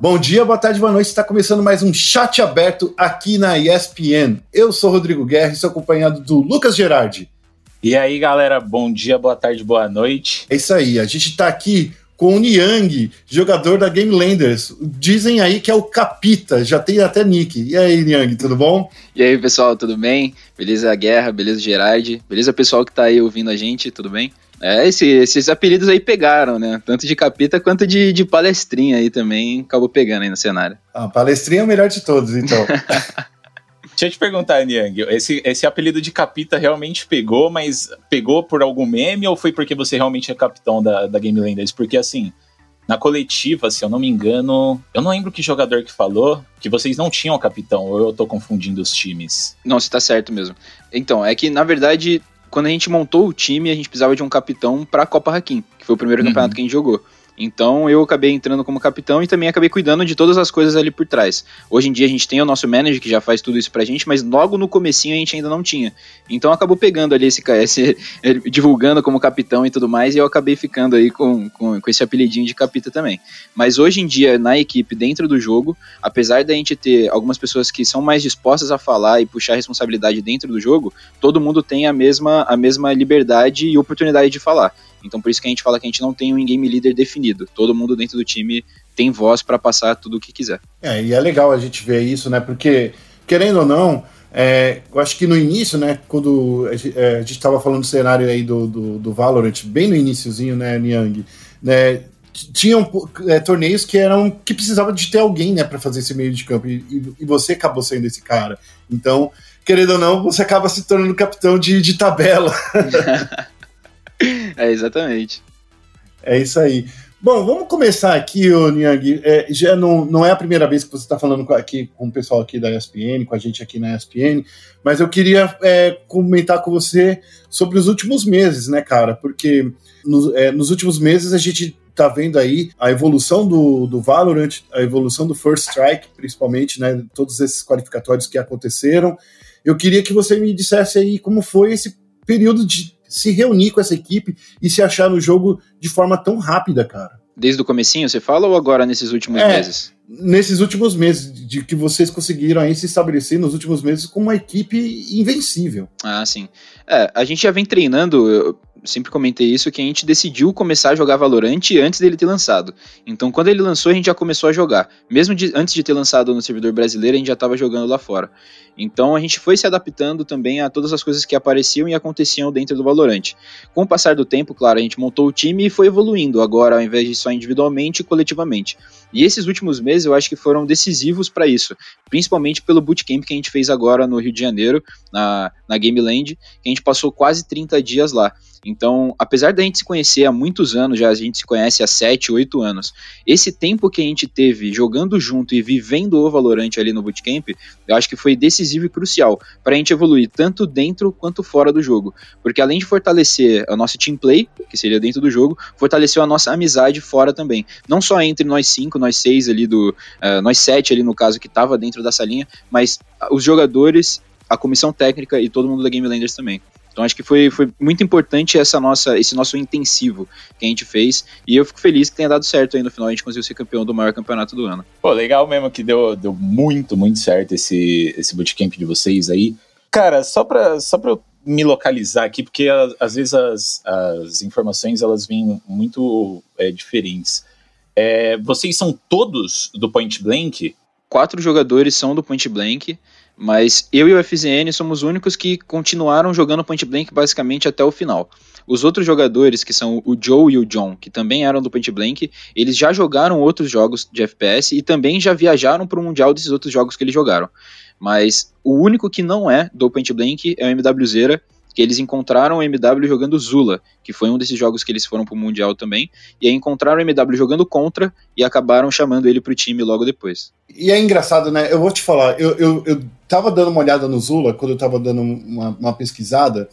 Bom dia, boa tarde, boa noite. Está começando mais um chat aberto aqui na ESPN. Eu sou Rodrigo Guerra e sou acompanhado do Lucas Gerardi. E aí, galera, bom dia, boa tarde, boa noite. É isso aí, a gente está aqui com o Niang, jogador da Game Landers. Dizem aí que é o Capita, já tem até nick. E aí, Niang, tudo bom? E aí, pessoal, tudo bem? Beleza, Guerra, beleza, Gerard? Beleza, pessoal que está aí ouvindo a gente, tudo bem? É, esse, esses apelidos aí pegaram, né? Tanto de capita quanto de, de palestrinha aí também acabou pegando aí no cenário. Ah, palestrinha é o melhor de todos, então. Deixa eu te perguntar, Niang, esse, esse apelido de capita realmente pegou, mas pegou por algum meme ou foi porque você realmente é capitão da, da Game Landers? Porque assim, na coletiva, se eu não me engano, eu não lembro que jogador que falou que vocês não tinham capitão, ou eu tô confundindo os times. Não, você tá certo mesmo. Então, é que na verdade quando a gente montou o time, a gente precisava de um capitão para a Copa Hakim, que foi o primeiro uhum. campeonato que a gente jogou. Então eu acabei entrando como capitão e também acabei cuidando de todas as coisas ali por trás. Hoje em dia a gente tem o nosso manager que já faz tudo isso pra gente, mas logo no comecinho a gente ainda não tinha. Então acabou pegando ali esse divulgando como capitão e tudo mais, e eu acabei ficando aí com, com, com esse apelidinho de capita também. Mas hoje em dia, na equipe, dentro do jogo, apesar da gente ter algumas pessoas que são mais dispostas a falar e puxar responsabilidade dentro do jogo, todo mundo tem a mesma, a mesma liberdade e oportunidade de falar. Então por isso que a gente fala que a gente não tem um game leader definido. Todo mundo dentro do time tem voz para passar tudo o que quiser. É, e é legal a gente ver isso, né? Porque, querendo ou não, é, eu acho que no início, né, quando a gente estava é, falando do cenário aí do, do, do, Valorant, bem no iníciozinho, né, Niang, né, tinham é, torneios que eram que precisava de ter alguém, né, para fazer esse meio de campo e, e, você acabou sendo esse cara. Então, querendo ou não, você acaba se tornando capitão de, de tabela. é, exatamente. É isso aí. Bom, vamos começar aqui, ô Niang. É, já não, não é a primeira vez que você está falando aqui com o pessoal aqui da ESPN, com a gente aqui na ESPN, mas eu queria é, comentar com você sobre os últimos meses, né, cara? Porque é, nos últimos meses a gente tá vendo aí a evolução do, do Valorant, a evolução do First Strike, principalmente, né? Todos esses qualificatórios que aconteceram. Eu queria que você me dissesse aí como foi esse período de se reunir com essa equipe e se achar no jogo de forma tão rápida, cara. Desde o comecinho, você fala, ou agora nesses últimos é, meses? Nesses últimos meses, de que vocês conseguiram aí se estabelecer nos últimos meses como uma equipe invencível. Ah, sim. É, a gente já vem treinando, sempre comentei isso, que a gente decidiu começar a jogar Valorant antes dele ter lançado. Então, quando ele lançou, a gente já começou a jogar. Mesmo de, antes de ter lançado no servidor brasileiro, a gente já estava jogando lá fora. Então, a gente foi se adaptando também a todas as coisas que apareciam e aconteciam dentro do Valorant. Com o passar do tempo, claro, a gente montou o time e foi evoluindo, agora ao invés de só individualmente coletivamente. E esses últimos meses eu acho que foram decisivos para isso, principalmente pelo bootcamp que a gente fez agora no Rio de Janeiro, na, na Game Land, que a gente passou quase 30 dias lá. Então, apesar da gente se conhecer há muitos anos, já a gente se conhece há 7, 8 anos, esse tempo que a gente teve jogando junto e vivendo o Valorant ali no Bootcamp, eu acho que foi decisivo e crucial para a gente evoluir tanto dentro quanto fora do jogo. Porque além de fortalecer a nossa team play, que seria dentro do jogo, fortaleceu a nossa amizade fora também. Não só entre nós cinco, nós seis ali do. Uh, nós sete ali no caso que estava dentro da salinha, mas os jogadores, a comissão técnica e todo mundo da Game Landers também. Então acho que foi, foi muito importante essa nossa, esse nosso intensivo que a gente fez. E eu fico feliz que tenha dado certo aí no final. A gente conseguiu ser campeão do maior campeonato do ano. Pô, legal mesmo que deu, deu muito, muito certo esse, esse bootcamp de vocês aí. Cara, só pra, só pra eu me localizar aqui, porque às vezes as, as informações elas vêm muito é, diferentes. É, vocês são todos do Point Blank? Quatro jogadores são do Point Blank. Mas eu e o FZN somos os únicos que continuaram jogando Point Blank basicamente até o final. Os outros jogadores, que são o Joe e o John, que também eram do Point Blank, eles já jogaram outros jogos de FPS e também já viajaram para o Mundial desses outros jogos que eles jogaram. Mas o único que não é do Point Blank é o MWZera, que eles encontraram o MW jogando Zula, que foi um desses jogos que eles foram pro Mundial também, e aí encontraram o MW jogando contra e acabaram chamando ele pro time logo depois. E é engraçado, né? Eu vou te falar, eu, eu, eu tava dando uma olhada no Zula, quando eu tava dando uma, uma pesquisada,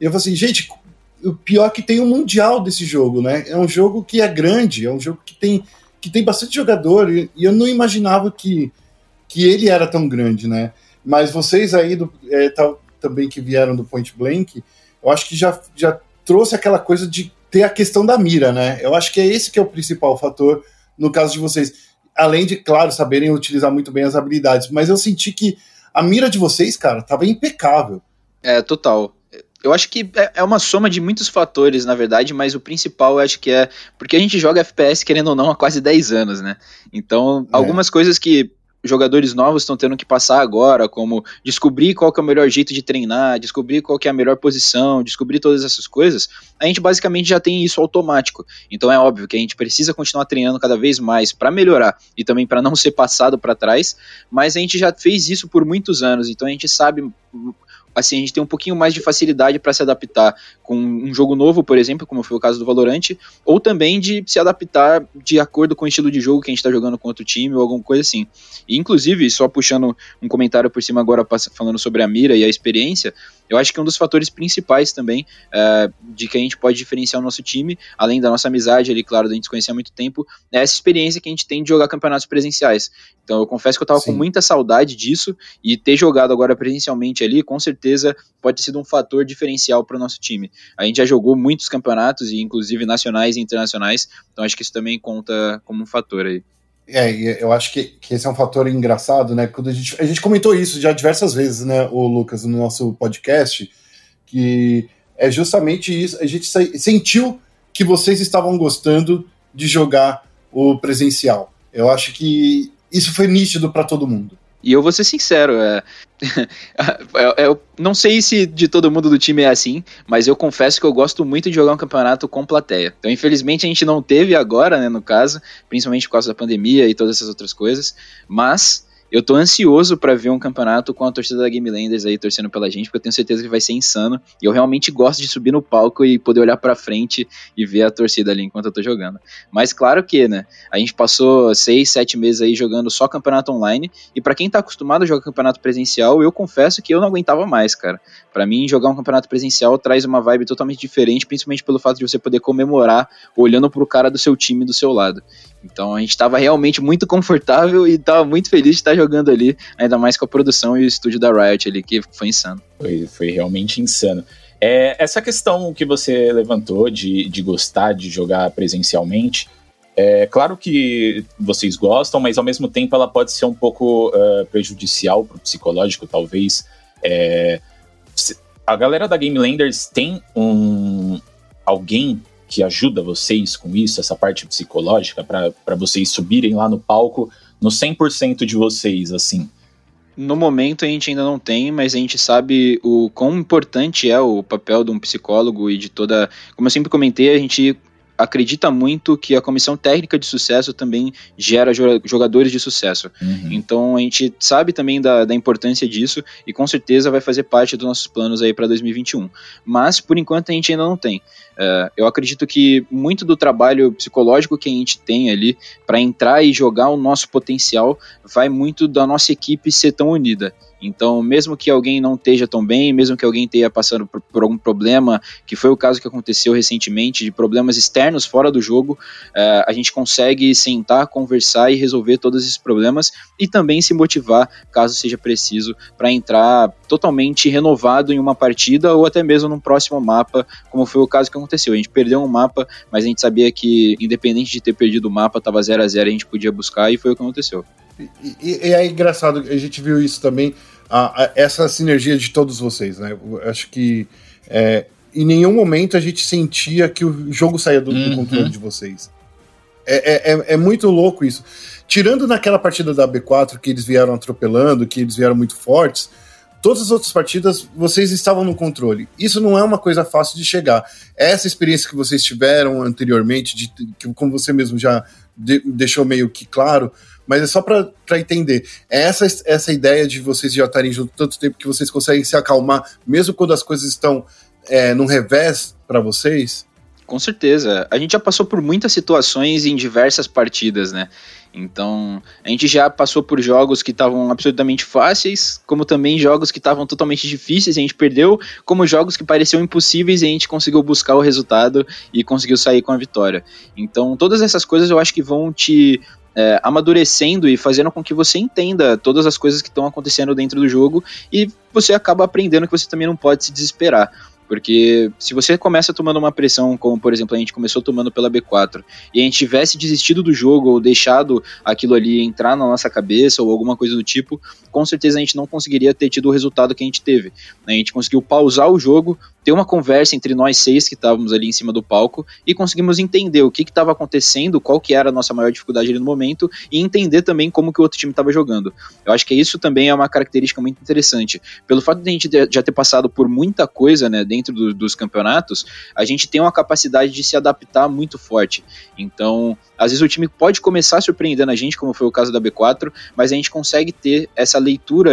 e eu falei assim, gente, o pior é que tem um Mundial desse jogo, né? É um jogo que é grande, é um jogo que tem, que tem bastante jogador, e, e eu não imaginava que, que ele era tão grande, né? Mas vocês aí do, é, também que vieram do Point Blank, eu acho que já, já trouxe aquela coisa de ter a questão da mira, né? Eu acho que é esse que é o principal fator no caso de vocês. além de, claro, saberem utilizar muito bem as habilidades. Mas eu senti que a mira de vocês, cara, tava impecável. É, total. Eu acho que é, é uma soma de muitos fatores, na verdade, mas o principal eu acho que é porque a gente joga FPS, querendo ou não, há quase 10 anos, né? Então, é. algumas coisas que jogadores novos estão tendo que passar agora, como descobrir qual é o melhor jeito de treinar, descobrir qual é a melhor posição, descobrir todas essas coisas, a gente basicamente já tem isso automático. Então é óbvio que a gente precisa continuar treinando cada vez mais para melhorar e também para não ser passado para trás, mas a gente já fez isso por muitos anos, então a gente sabe assim, a gente tem um pouquinho mais de facilidade para se adaptar com um jogo novo, por exemplo, como foi o caso do Valorant, ou também de se adaptar de acordo com o estilo de jogo que a gente está jogando com outro time ou alguma coisa assim. E, inclusive, só puxando um comentário por cima agora, falando sobre a mira e a experiência, eu acho que um dos fatores principais também é, de que a gente pode diferenciar o nosso time, além da nossa amizade ali, claro, da gente se conhecer há muito tempo, é essa experiência que a gente tem de jogar campeonatos presenciais. Então eu confesso que eu tava Sim. com muita saudade disso e ter jogado agora presencialmente ali, com certeza pode ter sido um fator diferencial para o nosso time. A gente já jogou muitos campeonatos, e inclusive nacionais e internacionais, então acho que isso também conta como um fator aí. É, eu acho que, que esse é um fator engraçado, né? Quando a gente, a gente comentou isso já diversas vezes, né, o Lucas, no nosso podcast, que é justamente isso. A gente sentiu que vocês estavam gostando de jogar o presencial. Eu acho que isso foi nítido para todo mundo. E eu vou ser sincero, é... eu não sei se de todo mundo do time é assim, mas eu confesso que eu gosto muito de jogar um campeonato com plateia. Então, infelizmente, a gente não teve agora, né, no caso, principalmente por causa da pandemia e todas essas outras coisas, mas eu tô ansioso para ver um campeonato com a torcida da Game Landers aí torcendo pela gente, porque eu tenho certeza que vai ser insano. E eu realmente gosto de subir no palco e poder olhar para frente e ver a torcida ali enquanto eu tô jogando. Mas claro que, né? A gente passou seis, sete meses aí jogando só campeonato online. E para quem tá acostumado a jogar campeonato presencial, eu confesso que eu não aguentava mais, cara. Para mim, jogar um campeonato presencial traz uma vibe totalmente diferente, principalmente pelo fato de você poder comemorar olhando pro cara do seu time do seu lado. Então a gente estava realmente muito confortável e estava muito feliz de estar jogando ali, ainda mais com a produção e o estúdio da Riot ali, que foi insano. Foi, foi realmente insano. É, essa questão que você levantou de, de gostar de jogar presencialmente, é claro que vocês gostam, mas ao mesmo tempo ela pode ser um pouco uh, prejudicial para o psicológico, talvez. É, a galera da Game Landers tem um alguém que ajuda vocês com isso, essa parte psicológica, para vocês subirem lá no palco no 100% de vocês, assim? No momento a gente ainda não tem, mas a gente sabe o quão importante é o papel de um psicólogo e de toda. Como eu sempre comentei, a gente acredita muito que a comissão técnica de sucesso também gera jogadores de sucesso. Uhum. Então a gente sabe também da, da, importância disso e com certeza vai fazer parte dos nossos planos aí para 2021. Mas por enquanto a gente ainda não tem. Uh, eu acredito que muito do trabalho psicológico que a gente tem ali para entrar e jogar o nosso potencial vai muito da nossa equipe ser tão unida. Então, mesmo que alguém não esteja tão bem, mesmo que alguém esteja passando por, por, algum problema, que foi o caso que aconteceu recentemente, de problemas externos fora do jogo, uh, a gente consegue sentar, conversar e resolver todos esses problemas e também se motivar, caso seja preciso, para entrar totalmente renovado em uma partida ou até mesmo num próximo mapa, como foi o caso que aconteceu. A gente perdeu um mapa, mas a gente sabia que, independente de ter perdido o mapa, estava 0 a 0 a gente podia buscar e foi o que aconteceu. E, e, e, é engraçado, a gente viu isso também, a, a, essa sinergia de todos vocês, né? Eu acho que é, em nenhum momento a gente sentia que o jogo saía do, uhum. do controle de vocês. É, é, é, é, muito louco isso. Tirando naquela partida da B4 que eles vieram atropelando, que eles vieram muito fortes, todas as outras partidas vocês estavam no controle. Isso não é uma coisa fácil de chegar. Essa experiência que vocês tiveram anteriormente, de, que, como você mesmo já de, deixou meio que claro, mas é só para entender. É essa, essa ideia de vocês já estarem juntos tanto tempo que vocês conseguem se acalmar, mesmo quando as coisas estão é, num revés para vocês? Com certeza. A gente já passou por muitas situações em diversas partidas, né? Então, a gente já passou por jogos que estavam absolutamente fáceis, como também jogos que estavam totalmente difíceis, a gente perdeu, como jogos que pareciam impossíveis e a gente conseguiu buscar o resultado e conseguiu sair com a vitória. Então, todas essas coisas eu acho que vão te é, amadurecendo e fazendo com que você entenda todas as coisas que estão acontecendo dentro do jogo e você acaba aprendendo que você também não pode se desesperar. Porque se você começa tomando uma pressão, como por exemplo a gente começou tomando pela B4, e a gente tivesse desistido do jogo ou deixado aquilo ali entrar na nossa cabeça ou alguma coisa do tipo, com certeza a gente não conseguiria ter tido o resultado que a gente teve. A gente conseguiu pausar o jogo, ter uma conversa entre nós seis que estávamos ali em cima do palco e conseguimos entender o que estava acontecendo, qual que era a nossa maior dificuldade ali no momento e entender também como que o outro time estava jogando. Eu acho que isso também é uma característica muito interessante. Pelo fato de a gente já ter passado por muita coisa, né, dentro do, dos campeonatos, a gente tem uma capacidade de se adaptar muito forte. Então, às vezes o time pode começar surpreendendo a gente, como foi o caso da B4, mas a gente consegue ter essa leitura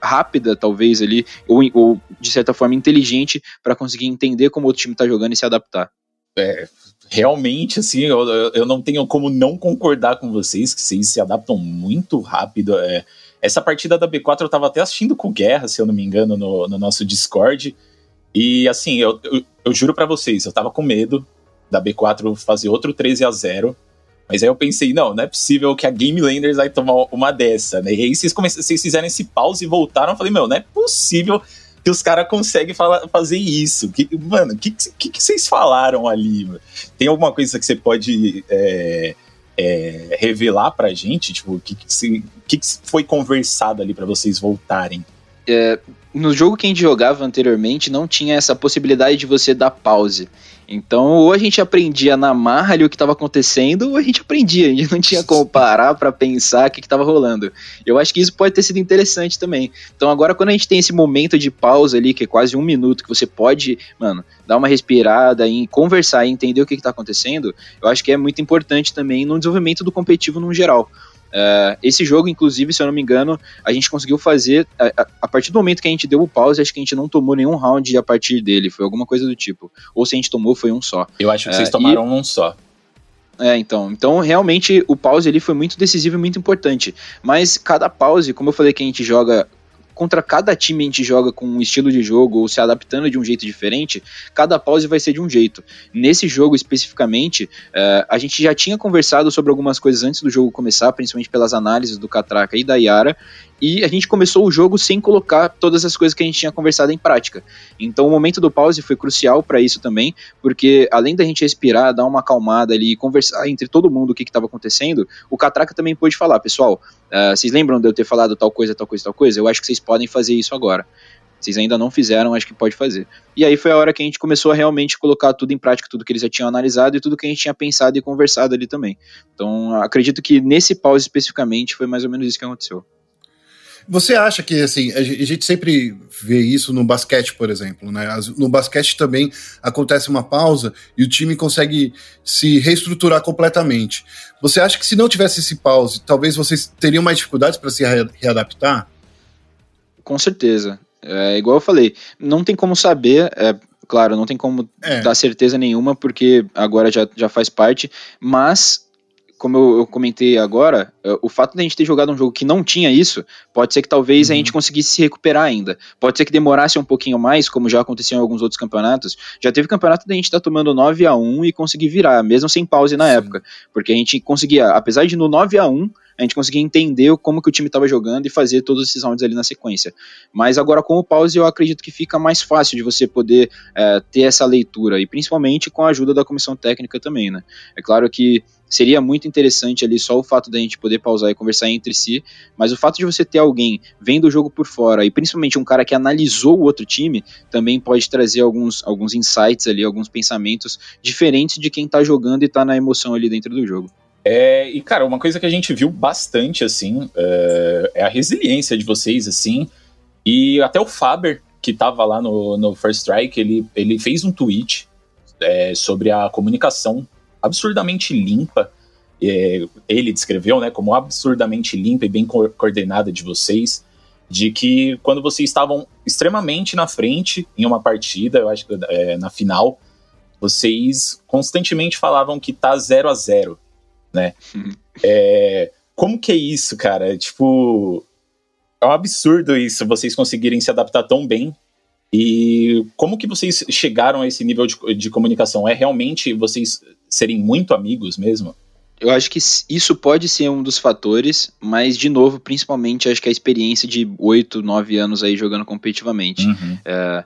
rápida, talvez, ali, ou, ou de certa forma inteligente, para conseguir entender como outro time está jogando e se adaptar. É, realmente, assim, eu, eu não tenho como não concordar com vocês, que vocês se adaptam muito rápido. É, essa partida da B4 eu tava até assistindo com Guerra, se eu não me engano, no, no nosso Discord. E assim, eu, eu, eu juro para vocês, eu tava com medo da B4 fazer outro 13 a 0 mas aí eu pensei, não, não é possível que a Game Landers vai tomar uma dessa, né? E aí vocês, vocês fizeram esse pause e voltaram. Eu falei, meu, não é possível que os caras conseguem fazer isso. Que, mano, o que, que, que, vocês falaram ali? Tem alguma coisa que você pode é, é, revelar pra gente? Tipo, o que, que, que, que foi conversado ali para vocês voltarem? É, no jogo que a gente jogava anteriormente, não tinha essa possibilidade de você dar pause. Então, ou a gente aprendia na marra ali o que estava acontecendo, ou a gente aprendia, a gente não tinha como parar para pensar o que estava rolando. Eu acho que isso pode ter sido interessante também. Então, agora, quando a gente tem esse momento de pausa ali, que é quase um minuto, que você pode, mano, dar uma respirada e conversar e entender o que está acontecendo, eu acho que é muito importante também no desenvolvimento do competitivo no geral. Uh, esse jogo, inclusive, se eu não me engano, a gente conseguiu fazer. A, a, partir do momento que a gente deu o pause, acho que a gente não tomou nenhum round a partir dele. Foi alguma coisa do tipo. Ou se a gente tomou, foi um só. Eu acho que uh, vocês tomaram e... um só. É, então. Então, realmente, o pause ali foi muito decisivo e muito importante. Mas cada pause, como eu falei que a gente joga contra cada time a gente joga com um estilo de jogo ou se adaptando de um jeito diferente, cada pause vai ser de um jeito. Nesse jogo especificamente, uh, a gente já tinha conversado sobre algumas coisas antes do jogo começar, principalmente pelas análises do Catraca e da Yara, e a gente começou o jogo sem colocar todas as coisas que a gente tinha conversado em prática. Então o momento do pause foi crucial para isso também, porque além da gente respirar, dar uma acalmada ali e conversar entre todo mundo o que estava acontecendo, o Catraca também pôde falar, pessoal, uh, vocês lembram de eu ter falado tal coisa, tal coisa, tal coisa? Eu acho que vocês podem fazer isso agora. Vocês ainda não fizeram, acho que pode fazer. E aí foi a hora que a gente começou a realmente colocar tudo em prática, tudo que eles já tinham analisado e tudo que a gente tinha pensado e conversado ali também. Então, acredito que nesse pause especificamente foi mais ou menos isso que aconteceu. Você acha que, assim, a gente sempre vê isso no basquete, por exemplo, né? No basquete também acontece uma pausa e o time consegue se reestruturar completamente. Você acha que se não tivesse esse pause, talvez vocês teriam mais dificuldades para se readaptar? Com certeza. É igual eu falei, não tem como saber, é, claro, não tem como é. dar certeza nenhuma, porque agora já, já faz parte, mas como eu, eu, comentei agora, é, o fato de a gente ter jogado um jogo que não tinha isso, pode ser que talvez uhum. a gente conseguisse se recuperar ainda. Pode ser que demorasse um pouquinho mais, como já aconteceu em alguns outros campeonatos. Já teve campeonato da gente estar tá tomando 9 a 1 e conseguir virar, mesmo sem pause na Sim. época. Porque a gente conseguia, apesar de no 9 a 1 a gente conseguia entender como que o time estava jogando e fazer todos esses rounds ali na sequência. Mas agora com o pause eu acredito que fica mais fácil de você poder é, ter essa leitura, e principalmente com a ajuda da comissão técnica também, né? É claro que seria muito interessante ali só o fato da gente poder pausar e conversar entre si, mas o fato de você ter alguém vendo o jogo por fora e principalmente um cara que analisou o outro time também pode trazer alguns, alguns insights ali, alguns pensamentos diferentes de quem tá jogando e tá na emoção ali dentro do jogo. É, e, cara, uma coisa que a gente viu bastante, assim, é, é, a resiliência de vocês, assim, e até o Faber, que tava lá no, no First Strike, ele, ele fez um tweet é, sobre a comunicação absurdamente limpa, é, ele descreveu, né, como absurdamente limpa e bem co coordenada de vocês, de que quando vocês estavam extremamente na frente em uma partida, eu acho que é, na final, vocês constantemente falavam que tá 0 a 0 né? É, como que é isso, cara? Tipo, é um absurdo isso, vocês conseguirem se adaptar tão bem. E como que vocês chegaram a esse nível de, de comunicação? É realmente vocês serem muito amigos mesmo? Eu acho que isso pode ser um dos fatores, mas, de novo, principalmente, acho que a experiência de 8, 9 anos aí jogando competitivamente. Uhum. É,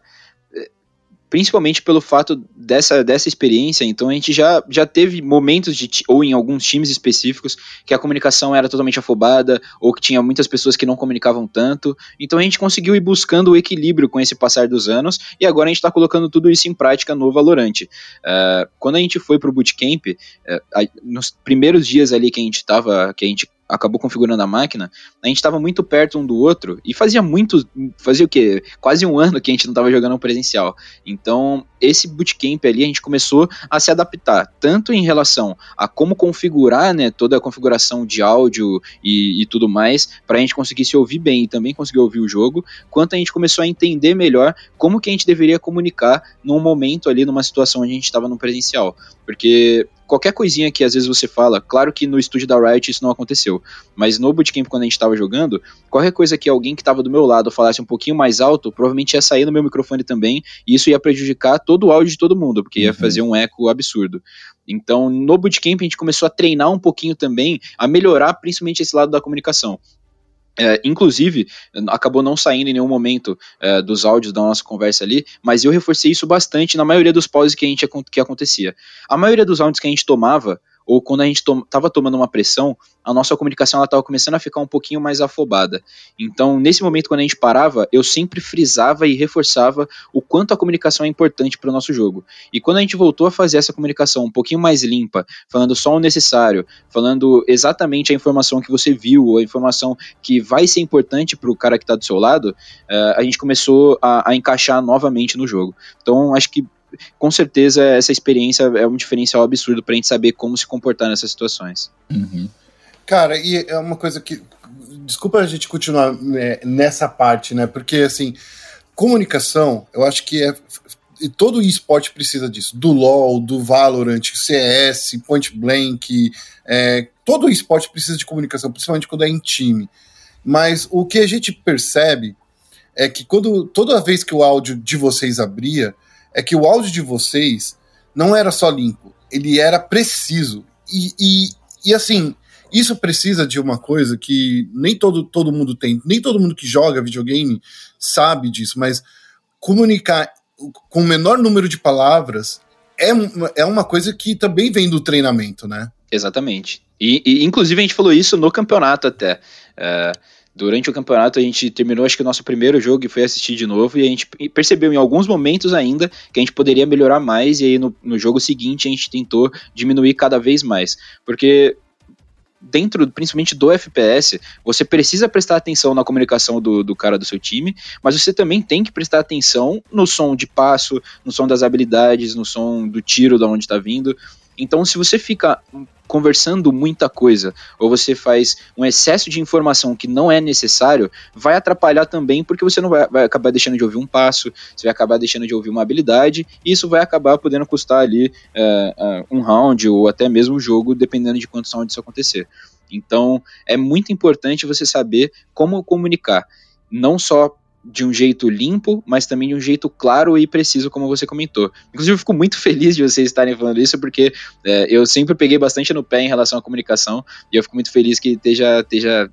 principalmente pelo fato dessa, dessa experiência, então a gente já, já teve momentos de, ou em alguns times específicos, que a comunicação era totalmente afobada, ou que tinha muitas pessoas que não comunicavam tanto, então a gente conseguiu ir buscando o equilíbrio com esse passar dos anos, e agora a gente está colocando tudo isso em prática no Valorante. Uh, quando a gente foi pro bootcamp, uh, nos primeiros dias ali que a gente tava, que a gente acabou configurando a máquina, a gente estava muito perto um do outro e fazia muito, fazia o quê? Quase um ano que a gente não estava jogando presencial. Então, esse bootcamp ali a gente começou a se adaptar, tanto em relação a como configurar, né, toda a configuração de áudio e, e tudo mais, para a gente conseguir se ouvir bem e também conseguir ouvir o jogo, quanto a gente começou a entender melhor como que a gente deveria comunicar num momento ali, numa situação onde a gente estava no presencial. Porque qualquer coisinha que às vezes você fala, claro que no estúdio da Riot isso não aconteceu, mas no bootcamp quando a gente estava jogando, qualquer coisa que alguém que estava do meu lado falasse um pouquinho mais alto, provavelmente ia sair no meu microfone também, e isso ia prejudicar todo o áudio de todo mundo, porque ia uhum. fazer um eco absurdo. Então, no bootcamp a gente começou a treinar um pouquinho também, a melhorar principalmente esse lado da comunicação. É, inclusive, acabou não saindo em nenhum momento é, dos áudios da nossa conversa ali, mas eu reforcei isso bastante na maioria dos pauses que a gente que acontecia. A maioria dos áudios que a gente tomava ou quando a gente estava tomando uma pressão, a nossa comunicação estava começando a ficar um pouquinho mais afobada. Então, nesse momento, quando a gente parava, eu sempre frisava e reforçava o quanto a comunicação é importante para o nosso jogo. E quando a gente voltou a fazer essa comunicação um pouquinho mais limpa, falando só o necessário, falando exatamente a informação que você viu, ou a informação que vai ser importante para o cara que está do seu lado, uh, a gente começou a, a encaixar novamente no jogo. Então, acho que com certeza essa experiência é um diferencial absurdo para a gente saber como se comportar nessas situações. Uhum. Cara, e é uma coisa que. Desculpa a gente continuar né, nessa parte, né? Porque, assim, comunicação, eu acho que é. E todo esporte precisa disso. Do LoL, do Valorant, CS, Point Blank. É, todo esporte precisa de comunicação, principalmente quando é em time. Mas o que a gente percebe é que quando toda vez que o áudio de vocês abria, é que o áudio de vocês não era só limpo, ele era preciso. E, e, e assim, isso precisa de uma coisa que nem todo, todo mundo tem, nem todo mundo que joga videogame sabe disso, mas comunicar com o menor número de palavras é, é uma coisa que também vem do treinamento, né? Exatamente. E, e inclusive a gente falou isso no campeonato até. Uh, Durante o campeonato a gente terminou acho que o nosso primeiro jogo e foi assistir de novo e a gente percebeu em alguns momentos ainda que a gente poderia melhorar mais e aí no, no jogo seguinte a gente tentou diminuir cada vez mais. Porque dentro, principalmente do FPS, você precisa prestar atenção na comunicação do, do cara do seu time, mas você também tem que prestar atenção no som de passo, no som das habilidades, no som do tiro, da onde está vindo. Então, se você fica conversando muita coisa, ou você faz um excesso de informação que não é necessário, vai atrapalhar também, porque você não vai, vai acabar deixando de ouvir um passo, você vai acabar deixando de ouvir uma habilidade, e isso vai acabar podendo custar ali uh, uh, um round, ou até mesmo o um jogo, dependendo de quantos rounds isso acontecer. Então, é muito importante você saber como comunicar, não só de um jeito limpo, mas também de um jeito claro e preciso, como você comentou. Inclusive, eu fico muito feliz de vocês estarem falando isso, porque é, eu sempre peguei bastante no pé em relação à comunicação, e eu fico muito feliz que esteja. esteja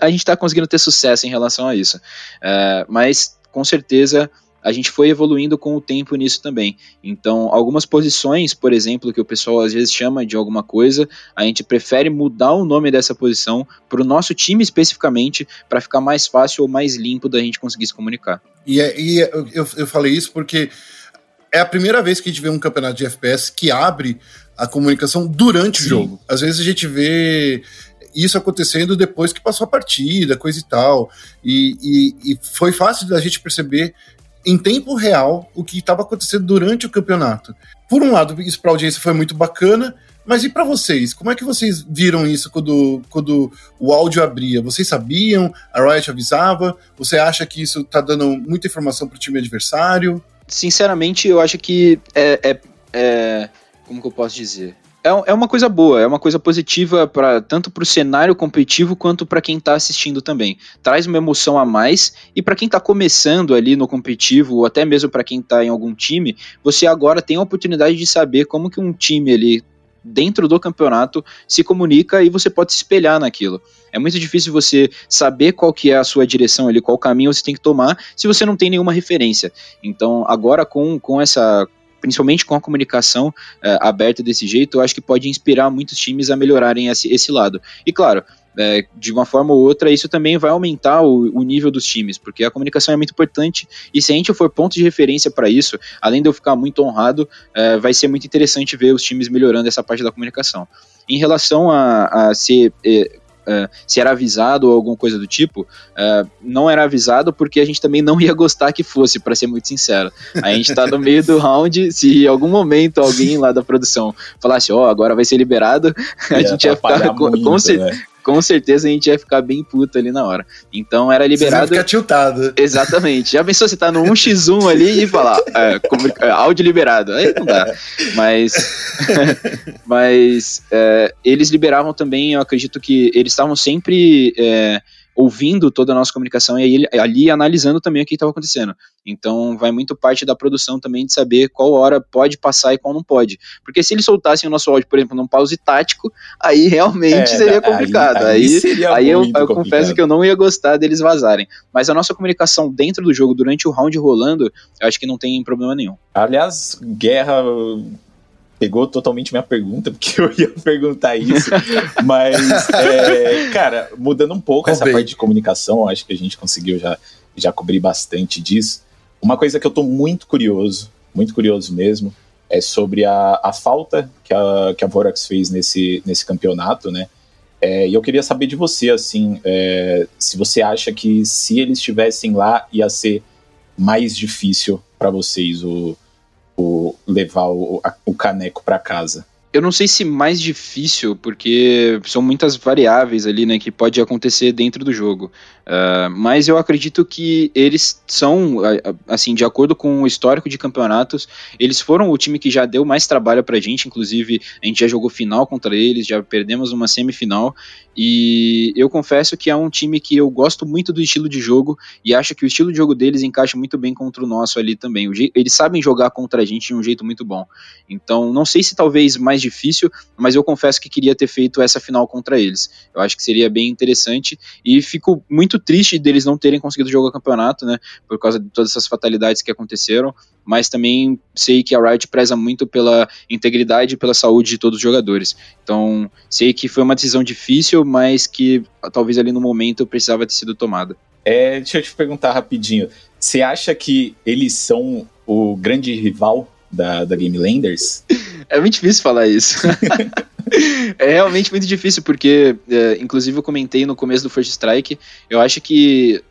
a gente está conseguindo ter sucesso em relação a isso. É, mas, com certeza, a gente foi evoluindo com o tempo nisso também. Então, algumas posições, por exemplo, que o pessoal às vezes chama de alguma coisa, a gente prefere mudar o nome dessa posição para o nosso time especificamente, para ficar mais fácil ou mais limpo da gente conseguir se comunicar. E, é, e é, eu, eu falei isso porque é a primeira vez que a gente vê um campeonato de FPS que abre a comunicação durante Sim. o jogo. Às vezes a gente vê isso acontecendo depois que passou a partida, coisa e tal. E, e, e foi fácil da gente perceber em tempo real o que estava acontecendo durante o campeonato. Por um lado, isso para a audiência foi muito bacana, mas e para vocês? Como é que vocês viram isso quando, quando o áudio abria? Vocês sabiam? A Riot avisava? Você acha que isso está dando muita informação para o time adversário? Sinceramente, eu acho que é, é, é, como que eu posso dizer? É, é uma coisa boa, é uma coisa positiva para tanto para o cenário competitivo quanto para quem está assistindo também. Traz uma emoção a mais e para quem está começando ali no competitivo ou até mesmo para quem está em algum time, você agora tem a oportunidade de saber como que um time ali dentro do campeonato se comunica e você pode se espelhar naquilo. É muito difícil você saber qual que é a sua direção ali, qual caminho você tem que tomar, se você não tem nenhuma referência. Então, agora com, com essa principalmente com a comunicação é, aberta desse jeito, eu acho que pode inspirar muitos times a melhorarem esse, esse lado. E claro, é, de uma forma ou outra, isso também vai aumentar o, o, nível dos times, porque a comunicação é muito importante e se a gente for ponto de referência para isso, além de eu ficar muito honrado, é, vai ser muito interessante ver os times melhorando essa parte da comunicação. Em relação a, a ser é, Uh, se era avisado ou alguma coisa do tipo, uh, não era avisado porque a gente também não ia gostar que fosse, para ser muito sincero. A gente tá no meio do round, se em algum momento alguém lá da produção falasse, ó, oh, agora vai ser liberado, a ia gente ia ficar com, muito, com, né? Com certeza a gente ia ficar bem puto ali na hora. Então era liberado. Você ia ficar tiltado. Exatamente. Já pensou você tá no 1x1 ali e falar é, é, áudio liberado? Aí não dá. Mas, mas é, eles liberavam também, eu acredito que eles estavam sempre. É, ouvindo toda a nossa comunicação e aí, ali analisando também o que estava acontecendo. Então vai muito parte da produção também de saber qual hora pode passar e qual não pode. Porque se eles soltassem o nosso áudio, por exemplo, num pause tático, aí realmente é, seria complicado. Aí, aí, seria aí eu, eu confesso que eu não ia gostar deles vazarem. Mas a nossa comunicação dentro do jogo, durante o round rolando, eu acho que não tem problema nenhum. Aliás, guerra pegou totalmente minha pergunta, porque eu ia perguntar isso. Mas, é, cara, mudando um pouco essa parte de comunicação, acho que a gente conseguiu já, já cobrir bastante disso. Uma coisa que eu tô muito curioso, muito curioso mesmo, é sobre a, a falta que a, que a Vorax fez nesse, nesse campeonato, né? É, e eu queria saber de você, assim, é, se você acha que se eles estivessem lá ia ser mais difícil para vocês o, o levar o, o caneco para casa? Eu não sei se mais difícil, porque são muitas variáveis ali, né, que pode acontecer dentro do jogo. Uh, mas eu acredito que eles são, assim, de acordo com o histórico de campeonatos, eles foram o time que já deu mais trabalho pra gente, inclusive a gente já jogou final contra eles, já perdemos uma semifinal, e eu confesso que é um time que eu gosto muito do estilo de jogo e acho que o estilo de jogo deles encaixa muito bem contra o nosso ali também. Eles sabem jogar contra a gente de um jeito muito bom. Então, não sei se talvez mais difícil, mas eu confesso que queria ter feito essa final contra eles. Eu acho que seria bem interessante e fico muito triste deles não terem conseguido jogar o campeonato, né, por causa de todas essas fatalidades que aconteceram, mas também sei que a Riot preza muito pela integridade e pela saúde de todos os jogadores. Então, sei que foi uma decisão difícil, mas que talvez ali no momento precisava ter sido tomada. É, deixa eu te perguntar rapidinho. Você acha que eles são o grande rival da, da Game Landers? É muito difícil falar isso. é realmente muito difícil, porque, é, inclusive, eu comentei no começo do First Strike, eu acho que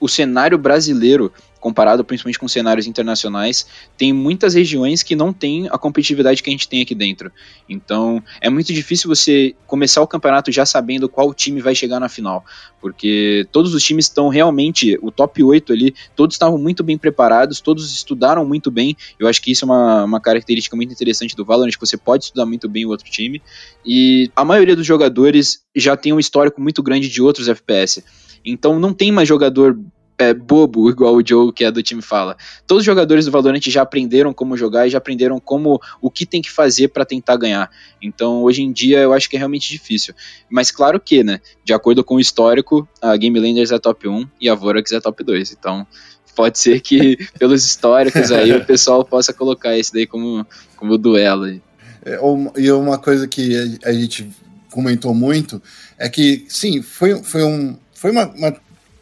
o cenário brasileiro comparado principalmente com cenários internacionais, tem muitas regiões que não têm a competitividade que a gente tem aqui dentro. Então, é muito difícil você começar o campeonato já sabendo qual time vai chegar na final, porque todos os times estão realmente, o top 8 ali, todos estavam muito bem preparados, todos estudaram muito bem. Eu acho que isso é uma, uma característica muito interessante do Valorant, que você pode estudar muito bem o outro time. E a maioria dos jogadores já tem um histórico muito grande de outros FPS. Então não tem mais jogador é, bobo, igual o Joe, que é do time, fala. Todos os jogadores do Valorant já aprenderam como jogar e já aprenderam como o que tem que fazer para tentar ganhar. Então, hoje em dia, eu acho que é realmente difícil. Mas claro que, né, de acordo com o histórico, a Game Landers é top 1 e a Vorax é top 2. Então, pode ser que pelos históricos aí o pessoal possa colocar esse daí como, como duelo. Aí. É, e uma coisa que a gente comentou muito é que, sim, foi, foi, um, foi uma, uma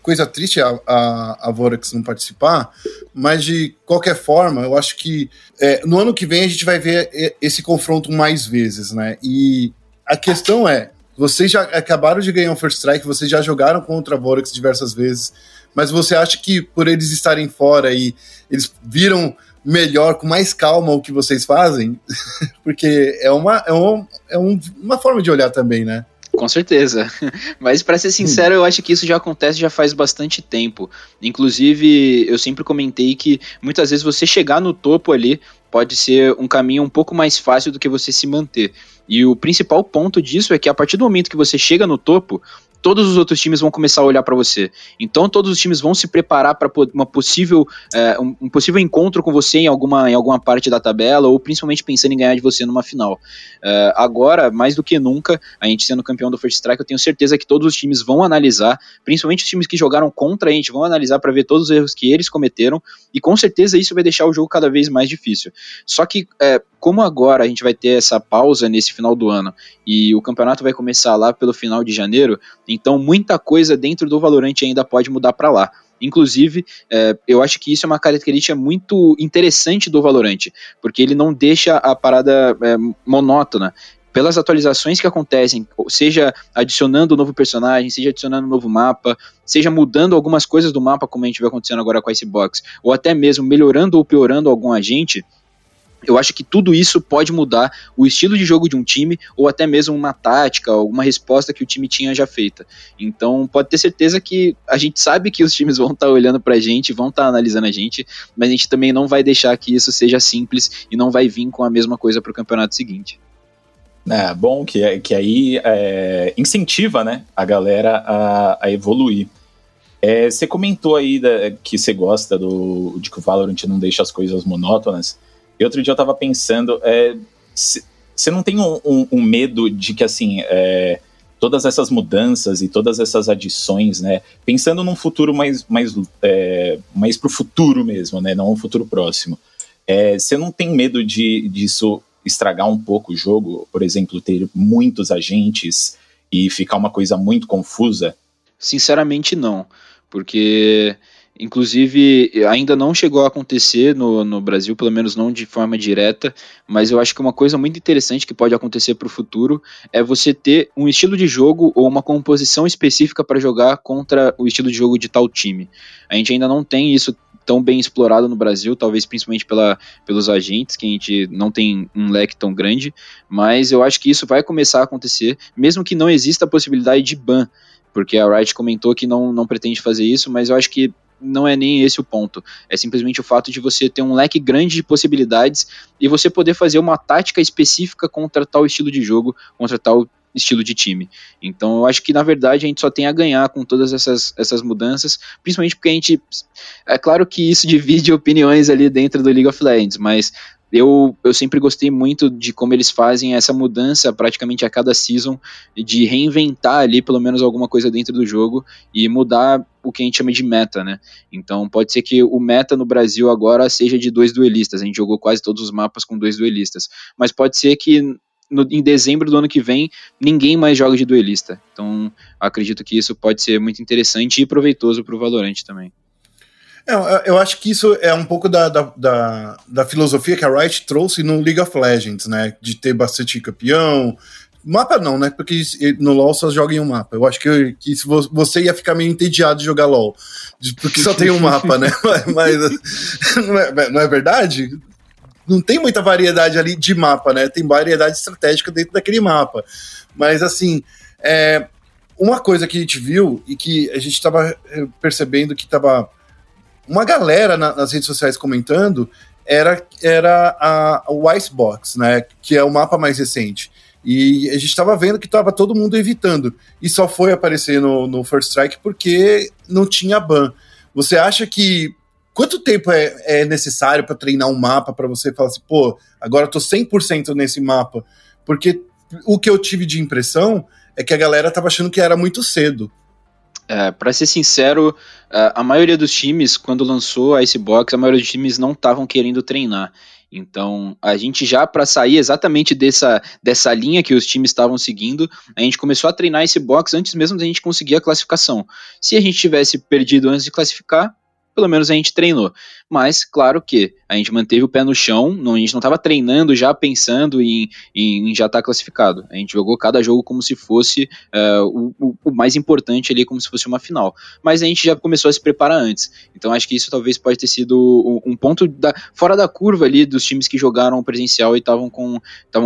coisa triste a, a, a Vorax não participar, mas de qualquer forma, eu acho que é, no ano que vem a gente vai ver esse confronto mais vezes, né? E a questão é, vocês já acabaram de ganhar um First Strike, vocês já jogaram contra a Vorax diversas vezes, mas você acha que por eles estarem fora e eles viram melhor, com mais calma o que vocês fazem? Porque é uma, é, um, é um, uma forma de olhar também, né? Com certeza. Mas para ser sincero, eu acho que isso já acontece já faz bastante tempo. Inclusive, eu sempre comentei que muitas vezes você chegar no topo ali pode ser um caminho um pouco mais fácil do que você se manter. E o principal ponto disso é que a partir do momento que você chega no topo, todos os outros times vão começar a olhar para você. Então todos os times vão se preparar para uma possível é, um, um, possível encontro com você em alguma, em alguma parte da tabela ou principalmente pensando em ganhar de você numa final. É, agora, mais do que nunca, a gente sendo campeão do First Strike, eu tenho certeza que todos os times vão analisar, principalmente os times que jogaram contra a gente, vão analisar para ver todos os erros que eles cometeram e com certeza isso vai deixar o jogo cada vez mais difícil. Só que é, como agora a gente vai ter essa pausa nesse final do ano e o campeonato vai começar lá pelo final de janeiro, então muita coisa dentro do Valorant ainda pode mudar para lá. Inclusive, é, eu acho que isso é uma característica muito interessante do Valorant, porque ele não deixa a parada é, monótona pelas atualizações que acontecem, seja adicionando um novo personagem, seja adicionando um novo mapa, seja mudando algumas coisas do mapa, como a gente vê acontecendo agora com a Icebox, ou até mesmo melhorando ou piorando algum agente, eu acho que tudo isso pode mudar o estilo de jogo de um time ou até mesmo uma tática, alguma resposta que o time tinha já feita. Então, pode ter certeza que a gente sabe que os times vão estar tá olhando pra gente, vão estar tá analisando a gente, mas a gente também não vai deixar que isso seja simples e não vai vir com a mesma coisa para o campeonato seguinte. É bom que, que aí é, incentiva né, a galera a, a evoluir. É, você comentou aí da, que você gosta do, de que o Valorant não deixa as coisas monótonas. E outro dia eu tava pensando, você é, não tem um, um, um, medo de que, assim, é, todas essas mudanças e todas essas adições, né, pensando num futuro mais, mais, é, mais pro futuro mesmo, né, não um futuro próximo, você é, não tem medo de, disso estragar um pouco o jogo? Por exemplo, ter muitos agentes e ficar uma coisa muito confusa? Sinceramente, não. Porque Inclusive, ainda não chegou a acontecer no, no Brasil, pelo menos não de forma direta, mas eu acho que uma coisa muito interessante que pode acontecer para o futuro é você ter um estilo de jogo ou uma composição específica para jogar contra o estilo de jogo de tal time. A gente ainda não tem isso tão bem explorado no Brasil, talvez principalmente pela, pelos agentes, que a gente não tem um leque tão grande, mas eu acho que isso vai começar a acontecer, mesmo que não exista a possibilidade de ban, porque a Riot comentou que não, não pretende fazer isso, mas eu acho que não é nem esse o ponto. É simplesmente o fato de você ter um leque grande de possibilidades e você poder fazer uma tática específica contra tal estilo de jogo, contra tal estilo de time. Então eu acho que na verdade a gente só tem a ganhar com todas essas, essas mudanças, principalmente porque a gente. É claro que isso divide opiniões ali dentro do League of Legends, mas eu, eu sempre gostei muito de como eles fazem essa mudança praticamente a cada season, de reinventar ali pelo menos alguma coisa dentro do jogo e mudar o que a gente chama de meta, né? Então pode ser que o meta no Brasil agora seja de dois duelistas, a gente jogou quase todos os mapas com dois duelistas, mas pode ser que no, em dezembro do ano que vem ninguém mais joga de duelista. Então acredito que isso pode ser muito interessante e proveitoso para o Valorant também. É, eu acho que isso é um pouco da, da, da, da, filosofia que a Riot trouxe no League of Legends, né? De ter bastante campeão. Mapa não, né? Porque no LoL só joga em um mapa. Eu acho que, que você ia ficar meio entediado de jogar LoL. Porque só tem um mapa, né? Mas não é, não é verdade? Não tem muita variedade ali de mapa, né? Tem variedade estratégica dentro daquele mapa. Mas assim, é, uma coisa que a gente viu e que a gente estava eh, percebendo que estava uma galera na, nas redes sociais comentando era, era a, o Icebox, né? Que é o mapa mais recente. E a gente estava vendo que estava todo mundo evitando. E só foi aparecer no, no First Strike porque não tinha ban. Você acha que. Quanto tempo é, é necessário para treinar um mapa para você falar assim, pô, agora eu tô 100% nesse mapa? Porque o que eu tive de impressão é que a galera tava achando que era muito cedo. É, para ser sincero, a maioria dos times, quando lançou a Icebox, a maioria dos times não estavam querendo treinar. Então, a gente já para sair exatamente dessa, dessa linha que os times estavam seguindo, a gente começou a treinar esse box antes mesmo da gente conseguir a classificação. Se a gente tivesse perdido antes de classificar, pelo menos a gente treinou. Mas, claro que a gente manteve o pé no chão, não, a gente não estava treinando já pensando em, em, em já estar tá classificado. A gente jogou cada jogo como se fosse uh, o, o, mais importante ali, como se fosse uma final. Mas a gente já começou a se preparar antes. Então acho que isso talvez pode ter sido um ponto da, fora da curva ali dos times que jogaram presencial e estavam com,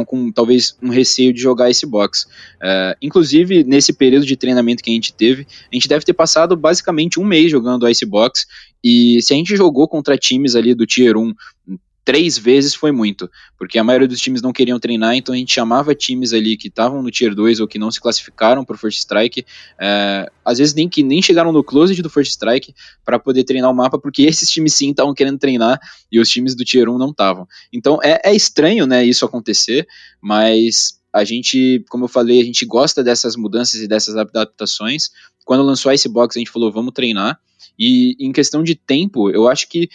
com talvez um receio de jogar esse box. Uh, inclusive, nesse período de treinamento que a gente teve, a gente deve ter passado basicamente um mês jogando Icebox e se a gente jogou contra times ali do Tier 1 três vezes foi muito, porque a maioria dos times não queriam treinar, então a gente chamava times ali que estavam no Tier 2 ou que não se classificaram para o First Strike, é, às vezes nem que nem chegaram no closet do First Strike para poder treinar o mapa, porque esses times sim estavam querendo treinar e os times do Tier 1 não estavam. Então é, é estranho, né, isso acontecer, mas a gente, como eu falei, a gente gosta dessas mudanças e dessas adaptações. Quando lançou Icebox, a gente falou, vamos treinar. E em questão de tempo, eu acho que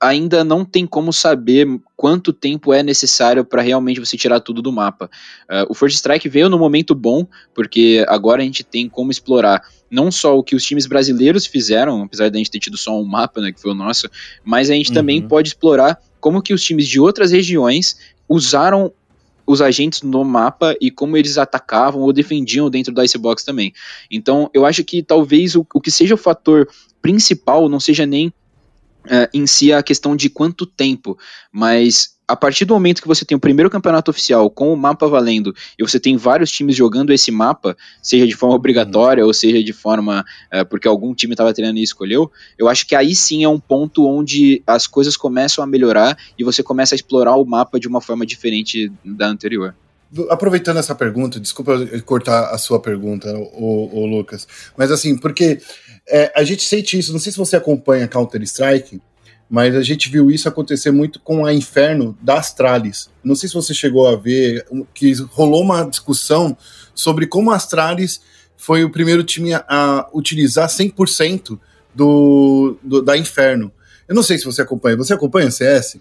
ainda não tem como saber quanto tempo é necessário para realmente você tirar tudo do mapa. Uh, o First Strike veio no momento bom, porque agora a gente tem como explorar não só o que os times brasileiros fizeram, apesar de a gente ter tido só um mapa, né, que foi o nosso, mas a gente uhum. também pode explorar como que os times de outras regiões usaram os agentes no mapa e como eles atacavam ou defendiam dentro da Icebox também. Então, eu acho que talvez o, o que seja o fator principal não seja nem uh, em si a questão de quanto tempo, mas a partir do momento que você tem o primeiro campeonato oficial com o mapa valendo e você tem vários times jogando esse mapa, seja de forma obrigatória uhum. ou seja de forma uh, porque algum time estava treinando e escolheu, eu acho que aí sim é um ponto onde as coisas começam a melhorar e você começa a explorar o mapa de uma forma diferente da anterior. Aproveitando essa pergunta, desculpa cortar a sua pergunta, o, o Lucas, mas assim, porque é, a gente sente isso, não sei se você acompanha Counter-Strike, mas a gente viu isso acontecer muito com a Inferno da Astralis. Não sei se você chegou a ver que rolou uma discussão sobre como a Astralis foi o primeiro time a, utilizar 100% do, do, da Inferno. Eu não sei se você acompanha. Você acompanha CS?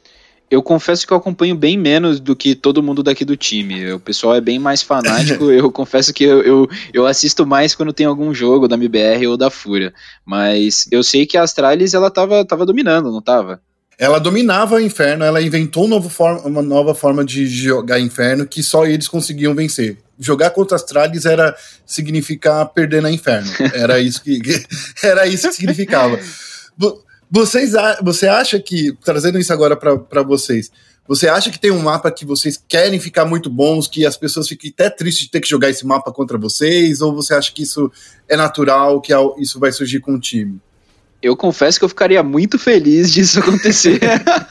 Eu confesso que eu acompanho bem menos do que todo mundo daqui do time. O pessoal é bem mais fanático. eu confesso que eu, eu, eu, assisto mais quando tem algum jogo da MBR ou da Fúria. Mas eu sei que a Astralis ela tava, tava dominando, não tava? Ela dominava o inferno, ela inventou um forma, uma nova forma de jogar inferno que só eles conseguiam vencer. Jogar contra Astralis era significar perder na inferno. Era isso que, era isso que significava. Vocês, você acha que, trazendo isso agora para vocês, você acha que tem um mapa que vocês querem ficar muito bons, que as pessoas fiquem até tristes de ter que jogar esse mapa contra vocês? Ou você acha que isso é natural, que isso vai surgir com o time? eu confesso que eu ficaria muito feliz disso acontecer.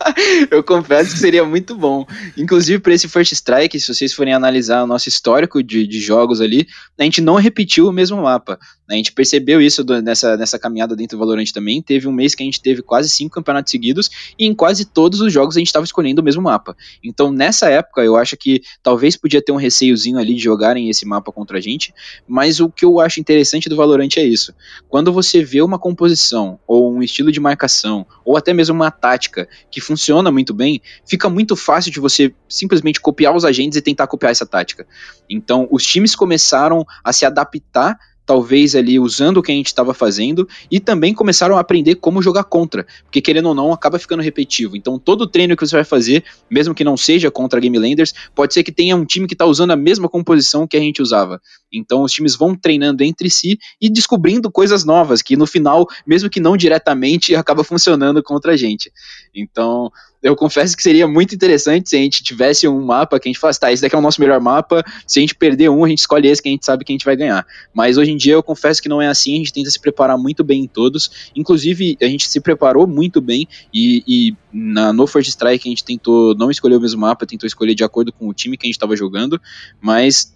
eu confesso que seria muito bom. Inclusive, para esse First Strike, se vocês forem analisar o nosso histórico de, de jogos ali, a gente não repetiu o mesmo mapa. A gente percebeu isso do, nessa, nessa caminhada dentro do Valorant também. Teve um mês que a gente teve quase cinco campeonatos seguidos e em quase todos os jogos a gente estava escolhendo o mesmo mapa. Então, nessa época, eu acho que talvez podia ter um receiozinho ali de jogarem esse mapa contra a gente, mas o que eu acho interessante do Valorant é isso. Quando você vê uma composição ou um estilo de marcação, ou até mesmo uma tática que funciona muito bem, fica muito fácil de você simplesmente copiar os agentes e tentar copiar essa tática. Então, os times começaram a se adaptar talvez ali usando o que a gente estava fazendo e também começaram a aprender como jogar contra, porque querendo ou não acaba ficando repetitivo. Então todo treino que você vai fazer, mesmo que não seja contra Game Landers, pode ser que tenha um time que está usando a mesma composição que a gente usava. Então os times vão treinando entre si e descobrindo coisas novas que no final, mesmo que não diretamente, acaba funcionando contra a gente. Então eu confesso que seria muito interessante se a gente tivesse um mapa que a gente falasse, tá, esse daqui é o nosso melhor mapa, se a gente perder um, a gente escolhe esse que a gente sabe que a gente vai ganhar. Mas hoje em dia eu confesso que não é assim, a gente tenta se preparar muito bem em todos, inclusive a gente se preparou muito bem e, e na, no First Strike a gente tentou não escolher o mesmo mapa, tentou escolher de acordo com o time que a gente estava jogando, mas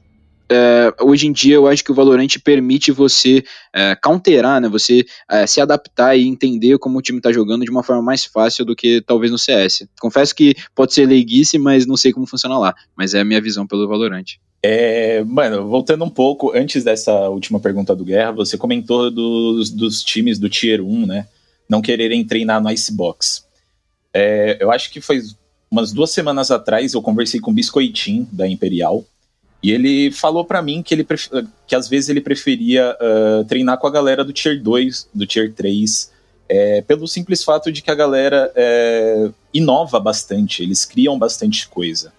é, hoje em dia eu acho que o Valorant permite você é, counterar, né, você é, se adaptar e entender como o time está jogando de uma forma mais fácil do que talvez no CS. Confesso que pode ser leiguice, mas não sei como funciona lá, mas é a minha visão pelo Valorant. É, mano, voltando um pouco, antes dessa última pergunta do Guerra, você comentou dos, dos times do Tier 1, né, não quererem treinar no Icebox. É, eu acho que foi umas duas semanas atrás eu conversei com o Biscoitinho, da Imperial, e ele falou para mim que, ele que às vezes ele preferia uh, treinar com a galera do Tier 2, do Tier 3, é, pelo simples fato de que a galera é, inova bastante, eles criam bastante coisa.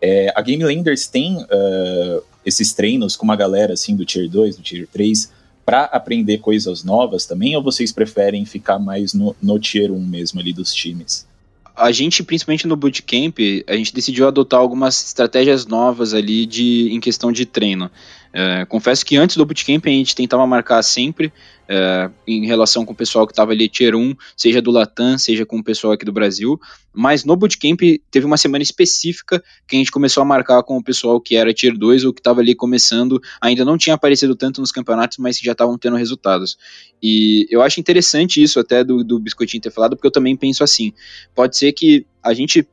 É, a Game Landers tem uh, esses treinos com uma galera assim do Tier 2, do Tier 3, para aprender coisas novas também, ou vocês preferem ficar mais no, no Tier 1 mesmo ali dos times? A gente, principalmente no bootcamp, a gente decidiu adotar algumas estratégias novas ali de, em questão de treino. É, confesso que antes do bootcamp a gente tentava marcar sempre é, em relação com o pessoal que estava ali Tier 1, seja do Latam, seja com o pessoal aqui do Brasil, mas no bootcamp teve uma semana específica que a gente começou a marcar com o pessoal que era Tier 2 ou que estava ali começando, ainda não tinha aparecido tanto nos campeonatos, mas que já estavam tendo resultados. E eu acho interessante isso até do, do Biscoitinho ter falado, porque eu também penso assim, pode ser que a gente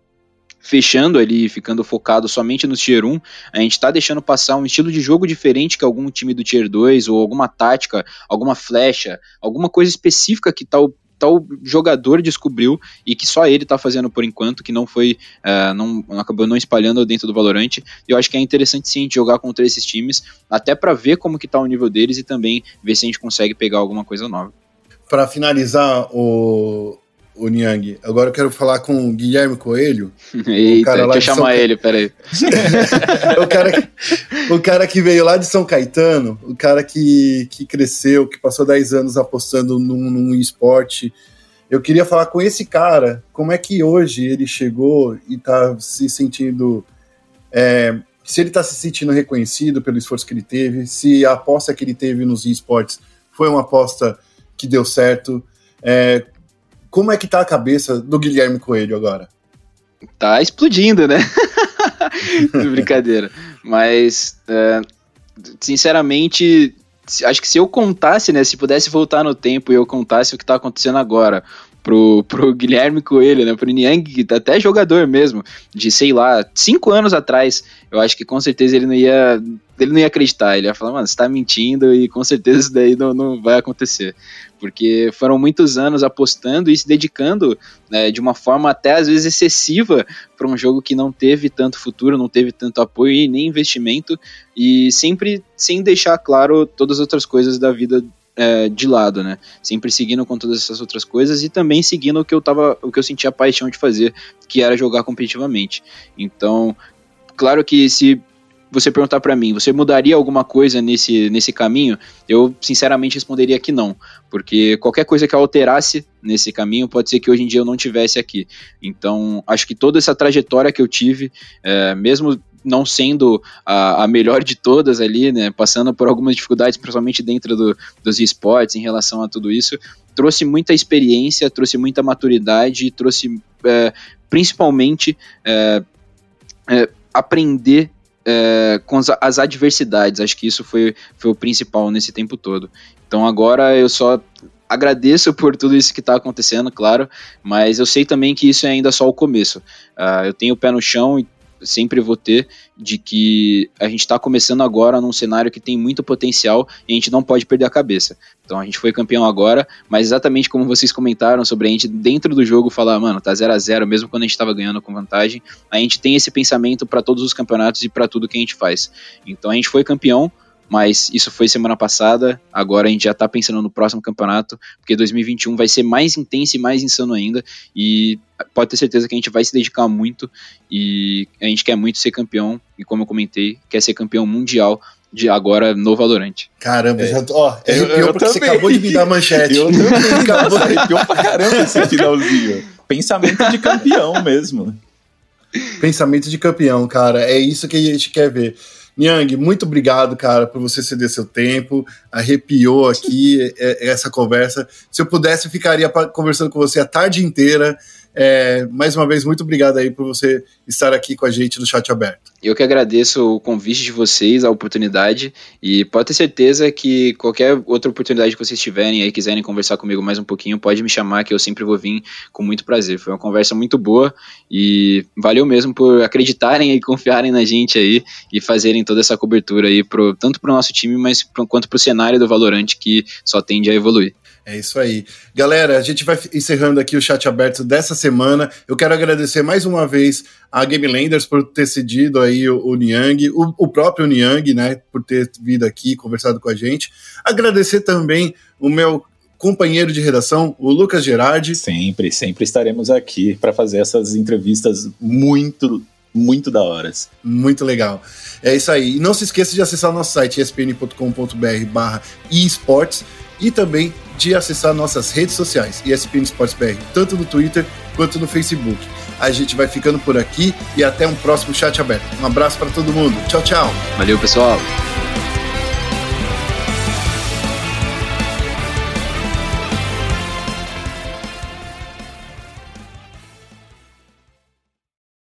fechando ali, ficando focado somente no Tier 1, a gente está deixando passar um estilo de jogo diferente que algum time do Tier 2, ou alguma tática, alguma flecha, alguma coisa específica que tal tal jogador descobriu e que só ele está fazendo por enquanto, que não foi, uh, não acabou não espalhando dentro do Valorant. Eu acho que é interessante sim jogar contra esses times, até para ver como que tá o nível deles e também ver se a gente consegue pegar alguma coisa nova. Para finalizar o, o Niang. Agora eu quero falar com o Guilherme Coelho. Eita, cara deixa eu chamar São... ele, peraí. o, cara, o cara que veio lá de São Caetano, o cara que, que cresceu, que passou 10 anos apostando num, num esporte. Eu queria falar com esse cara, como é que hoje ele chegou e tá se sentindo. É, se ele tá se sentindo reconhecido pelo esforço que ele teve, se a aposta que ele teve nos esportes foi uma aposta que deu certo. É, como é que tá a cabeça do Guilherme Coelho agora? Tá explodindo, né? Brincadeira. Mas, é, sinceramente, acho que se eu contasse, né? Se pudesse voltar no tempo e eu contasse o que tá acontecendo agora pro, pro Guilherme Coelho, né? Pro Niang, que tá até jogador mesmo, de sei lá, cinco anos atrás, eu acho que com certeza ele não ia. Ele não ia acreditar, ele ia falar, mano, você tá mentindo e com certeza isso daí não, não vai acontecer porque foram muitos anos apostando e se dedicando né, de uma forma até às vezes excessiva para um jogo que não teve tanto futuro, não teve tanto apoio e nem investimento, e sempre sem deixar claro todas as outras coisas da vida é, de lado, né? Sempre seguindo com todas essas outras coisas e também seguindo o que eu tava, o que eu sentia paixão de fazer, que era jogar competitivamente. Então, claro que se você perguntar para mim, você mudaria alguma coisa nesse, nesse caminho? Eu sinceramente responderia que não, porque qualquer coisa que eu alterasse nesse caminho pode ser que hoje em dia eu não tivesse aqui. Então, acho que toda essa trajetória que eu tive, é, mesmo não sendo a, a, melhor de todas ali, né, passando por algumas dificuldades, principalmente dentro do, dos esportes em relação a tudo isso, trouxe muita experiência, trouxe muita maturidade, trouxe é, principalmente é, é, aprender é, com as, as, adversidades. Acho que isso foi, foi o principal nesse tempo todo. Então agora eu só agradeço por tudo isso que está acontecendo, claro, mas eu sei também que isso é ainda só o começo. Uh, eu tenho o pé no chão e sempre vou ter de que a gente está começando agora num cenário que tem muito potencial e a gente não pode perder a cabeça. Então a gente foi campeão agora, mas exatamente como vocês comentaram sobre a gente dentro do jogo falar, mano, tá 0 a 0 mesmo quando a gente estava ganhando com vantagem, a gente tem esse pensamento para todos os campeonatos e para tudo que a gente faz. Então a gente foi campeão, mas isso foi semana passada, agora a gente já tá pensando no próximo campeonato, porque 2021 vai ser mais intenso e mais insano ainda, e pode ter certeza que a gente vai se dedicar muito, e a gente quer muito ser campeão, e como eu comentei, quer ser campeão mundial de agora no Valorante. Caramba, é. já tô, ó, arrepiou eu, eu porque também. você acabou de me dar manchete. Eu também, acabou. arrepiou pra caramba esse finalzinho. Pensamento de campeão mesmo. Pensamento de campeão, cara, é isso que a gente quer ver. Niang, muito obrigado, cara, por você ceder seu tempo. Arrepiou aqui essa conversa. Se eu pudesse, eu ficaria conversando com você a tarde inteira. É, mais uma vez, muito obrigado aí por você estar aqui com a gente no chat aberto. Eu que agradeço o convite de vocês, a oportunidade, e pode ter certeza que qualquer outra oportunidade que vocês tiverem aí, quiserem conversar comigo mais um pouquinho, pode me chamar que eu sempre vou vir com muito prazer. Foi uma conversa muito boa e valeu mesmo por acreditarem e confiarem na gente aí e fazerem toda essa cobertura aí, pro, tanto para o nosso time, mas pro, quanto para o cenário do Valorante que só tende a evoluir. É isso aí. Galera, a gente vai encerrando aqui o chat aberto dessa semana. Eu quero agradecer mais uma vez a Game Landers por ter cedido aí o, o Niang, o, o, próprio Niang, né, por ter vindo aqui conversado com a gente. Agradecer também o meu companheiro de redação, o Lucas Gerardi. Sempre, sempre estaremos aqui para fazer essas entrevistas muito muito da horas. Muito legal. É isso aí. E não se esqueça de acessar o nosso site espn.com.br barra esportes e também de acessar nossas redes sociais, ESPN Sports BR, tanto no Twitter quanto no Facebook. A gente vai ficando por aqui e até um próximo chat aberto. Um abraço para todo mundo. Tchau, tchau. Valeu, pessoal.